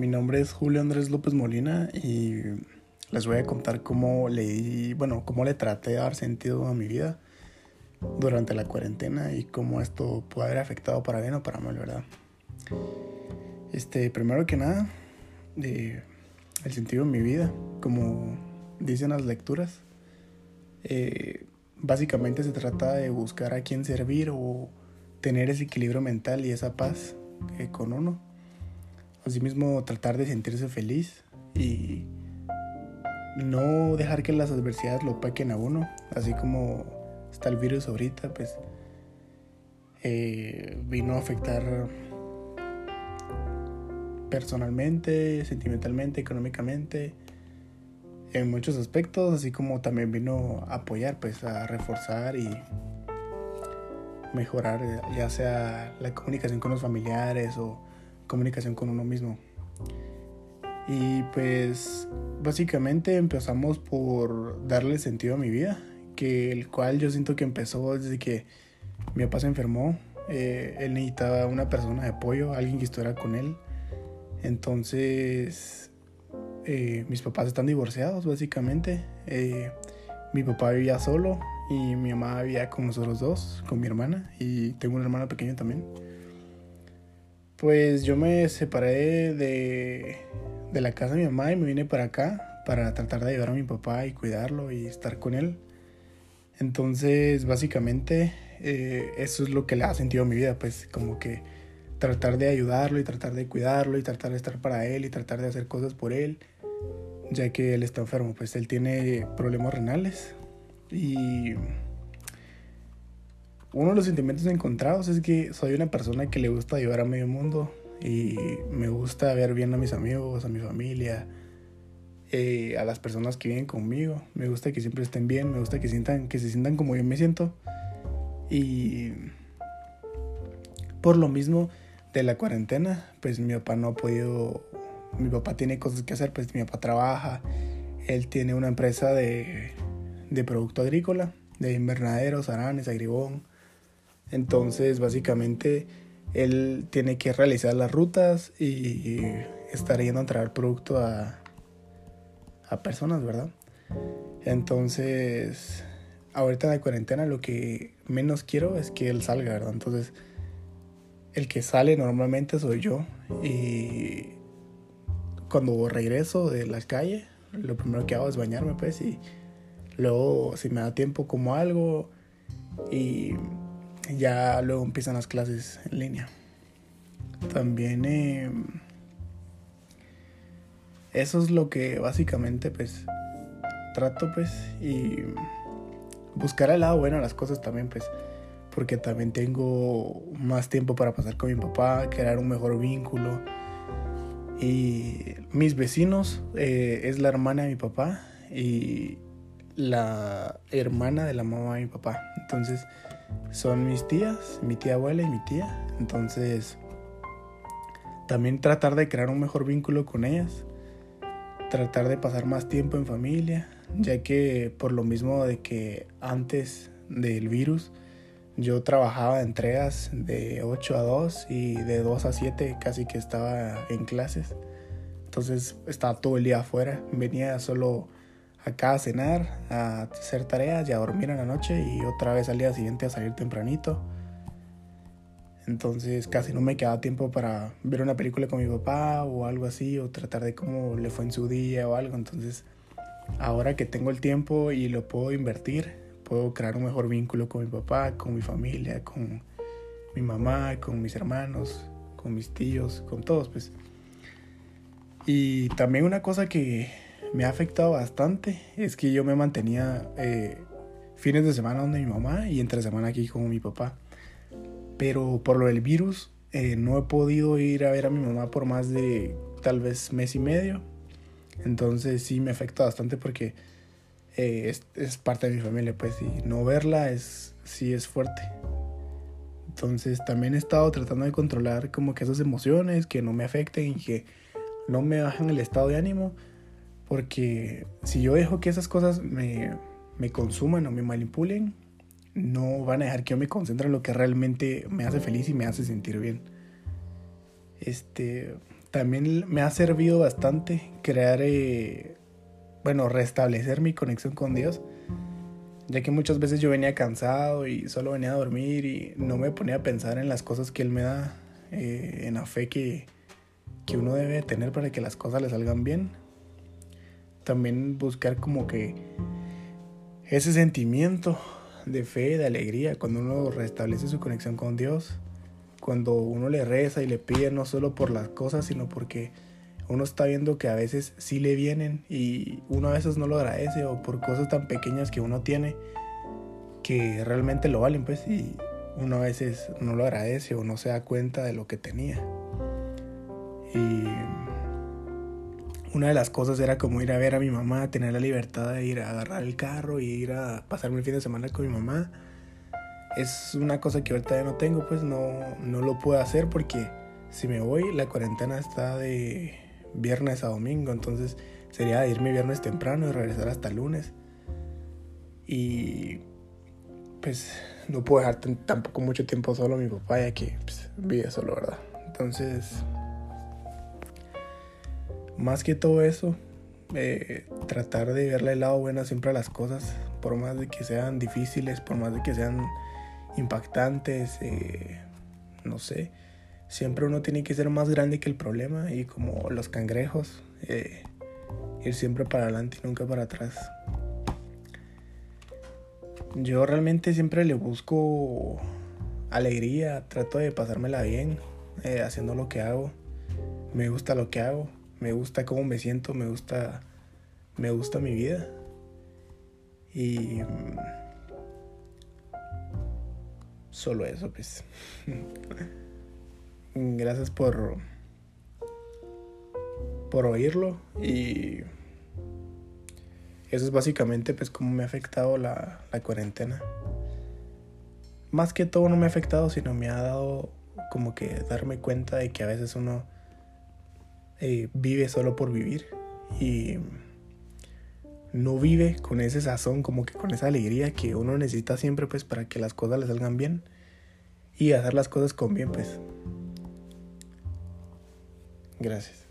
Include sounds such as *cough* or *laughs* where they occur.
Mi nombre es Julio Andrés López Molina y les voy a contar cómo le bueno, cómo le traté de dar sentido a mi vida durante la cuarentena y cómo esto puede haber afectado para bien o para mal, ¿verdad? Este, primero que nada, el sentido de mi vida, como dicen las lecturas, eh, básicamente se trata de buscar a quién servir o tener ese equilibrio mental y esa paz eh, con uno. Asimismo, tratar de sentirse feliz y no dejar que las adversidades lo paquen a uno, así como está el virus ahorita, pues eh, vino a afectar personalmente, sentimentalmente, económicamente, en muchos aspectos, así como también vino a apoyar, pues a reforzar y mejorar ya sea la comunicación con los familiares o comunicación con uno mismo. Y pues básicamente empezamos por darle sentido a mi vida, que el cual yo siento que empezó desde que mi papá se enfermó. Eh, él necesitaba una persona de apoyo, alguien que estuviera con él. Entonces, eh, mis papás están divorciados básicamente. Eh, mi papá vivía solo y mi mamá vivía con nosotros dos, con mi hermana y tengo un hermano pequeño también. Pues yo me separé de, de la casa de mi mamá y me vine para acá para tratar de ayudar a mi papá y cuidarlo y estar con él. Entonces, básicamente, eh, eso es lo que le ha sentido mi vida, pues como que tratar de ayudarlo y tratar de cuidarlo y tratar de estar para él y tratar de hacer cosas por él, ya que él está enfermo, pues él tiene problemas renales y uno de los sentimientos encontrados es que soy una persona que le gusta ayudar a medio mundo y me gusta ver bien a mis amigos, a mi familia, eh, a las personas que viven conmigo. Me gusta que siempre estén bien, me gusta que sientan, que se sientan como yo me siento. Y por lo mismo de la cuarentena, pues mi papá no ha podido, mi papá tiene cosas que hacer, pues mi papá trabaja, él tiene una empresa de, de producto agrícola, de invernaderos, aranes, agribón. Entonces, básicamente, él tiene que realizar las rutas y estar yendo a traer producto a, a personas, ¿verdad? Entonces, ahorita en la cuarentena lo que menos quiero es que él salga, ¿verdad? Entonces, el que sale normalmente soy yo y cuando regreso de la calle, lo primero que hago es bañarme, pues, y luego si me da tiempo como algo y ya luego empiezan las clases en línea. También eh, eso es lo que básicamente pues trato pues y buscar el lado bueno las cosas también pues porque también tengo más tiempo para pasar con mi papá, crear un mejor vínculo. Y mis vecinos eh, es la hermana de mi papá y la hermana de la mamá de mi papá. Entonces son mis tías, mi tía abuela y mi tía. Entonces también tratar de crear un mejor vínculo con ellas. Tratar de pasar más tiempo en familia, ya que por lo mismo de que antes del virus yo trabajaba entregas de 8 a 2 y de 2 a 7 casi que estaba en clases. Entonces estaba todo el día afuera. Venía solo acá a cenar, a hacer tareas y a dormir en la noche y otra vez al día siguiente a salir tempranito. Entonces casi no me quedaba tiempo para ver una película con mi papá o algo así o tratar de cómo le fue en su día o algo. Entonces ahora que tengo el tiempo y lo puedo invertir, puedo crear un mejor vínculo con mi papá, con mi familia, con mi mamá, con mis hermanos, con mis tíos, con todos, pues. Y también una cosa que me ha afectado bastante es que yo me mantenía eh, fines de semana donde mi mamá y entre semana aquí con mi papá. Pero por lo del virus eh, no he podido ir a ver a mi mamá por más de tal vez mes y medio. Entonces sí me afecta bastante porque eh, es, es, parte de mi familia, pues, y no verla es, sí es fuerte. Entonces también he estado tratando de controlar como que esas emociones, que no me afecten y que no me bajen el estado de ánimo, porque si yo dejo que esas cosas me, me consuman o me manipulen, no van a dejar que yo me concentre en lo que realmente me hace feliz y me hace sentir bien. Este, también me ha servido bastante crear, eh, bueno, restablecer mi conexión con Dios, ya que muchas veces yo venía cansado y solo venía a dormir y no me ponía a pensar en las cosas que Él me da, eh, en la fe que, que uno debe tener para que las cosas le salgan bien. También buscar como que ese sentimiento de fe, de alegría, cuando uno restablece su conexión con Dios, cuando uno le reza y le pide no solo por las cosas, sino porque uno está viendo que a veces sí le vienen y uno a veces no lo agradece o por cosas tan pequeñas que uno tiene que realmente lo valen, pues, y uno a veces no lo agradece o no se da cuenta de lo que tenía. Y una de las cosas era como ir a ver a mi mamá, tener la libertad de ir a agarrar el carro y ir a pasarme el fin de semana con mi mamá. Es una cosa que ahorita ya no tengo, pues no, no lo puedo hacer porque si me voy, la cuarentena está de viernes a domingo, entonces sería irme viernes temprano y regresar hasta lunes. Y pues no puedo dejar tampoco mucho tiempo solo a mi papá ya que pues, vive solo, ¿verdad? Entonces más que todo eso, eh, tratar de verle el lado bueno siempre a las cosas, por más de que sean difíciles, por más de que sean impactantes, eh, no sé, siempre uno tiene que ser más grande que el problema y como los cangrejos, eh, ir siempre para adelante y nunca para atrás. Yo realmente siempre le busco alegría, trato de pasármela bien haciendo lo que hago, me gusta lo que hago me gusta cómo me siento, me gusta, me gusta mi vida. Y solo eso, pues. *laughs* Gracias por por oírlo y eso es básicamente pues cómo me ha afectado la, la cuarentena. Más que todo no me ha afectado, sino me ha dado como que darme cuenta de que a veces uno eh, vive solo por vivir y no vive con ese sazón, como que con esa alegría que uno necesita siempre pues para que las cosas le salgan bien y hacer las cosas con bien pues. Gracias.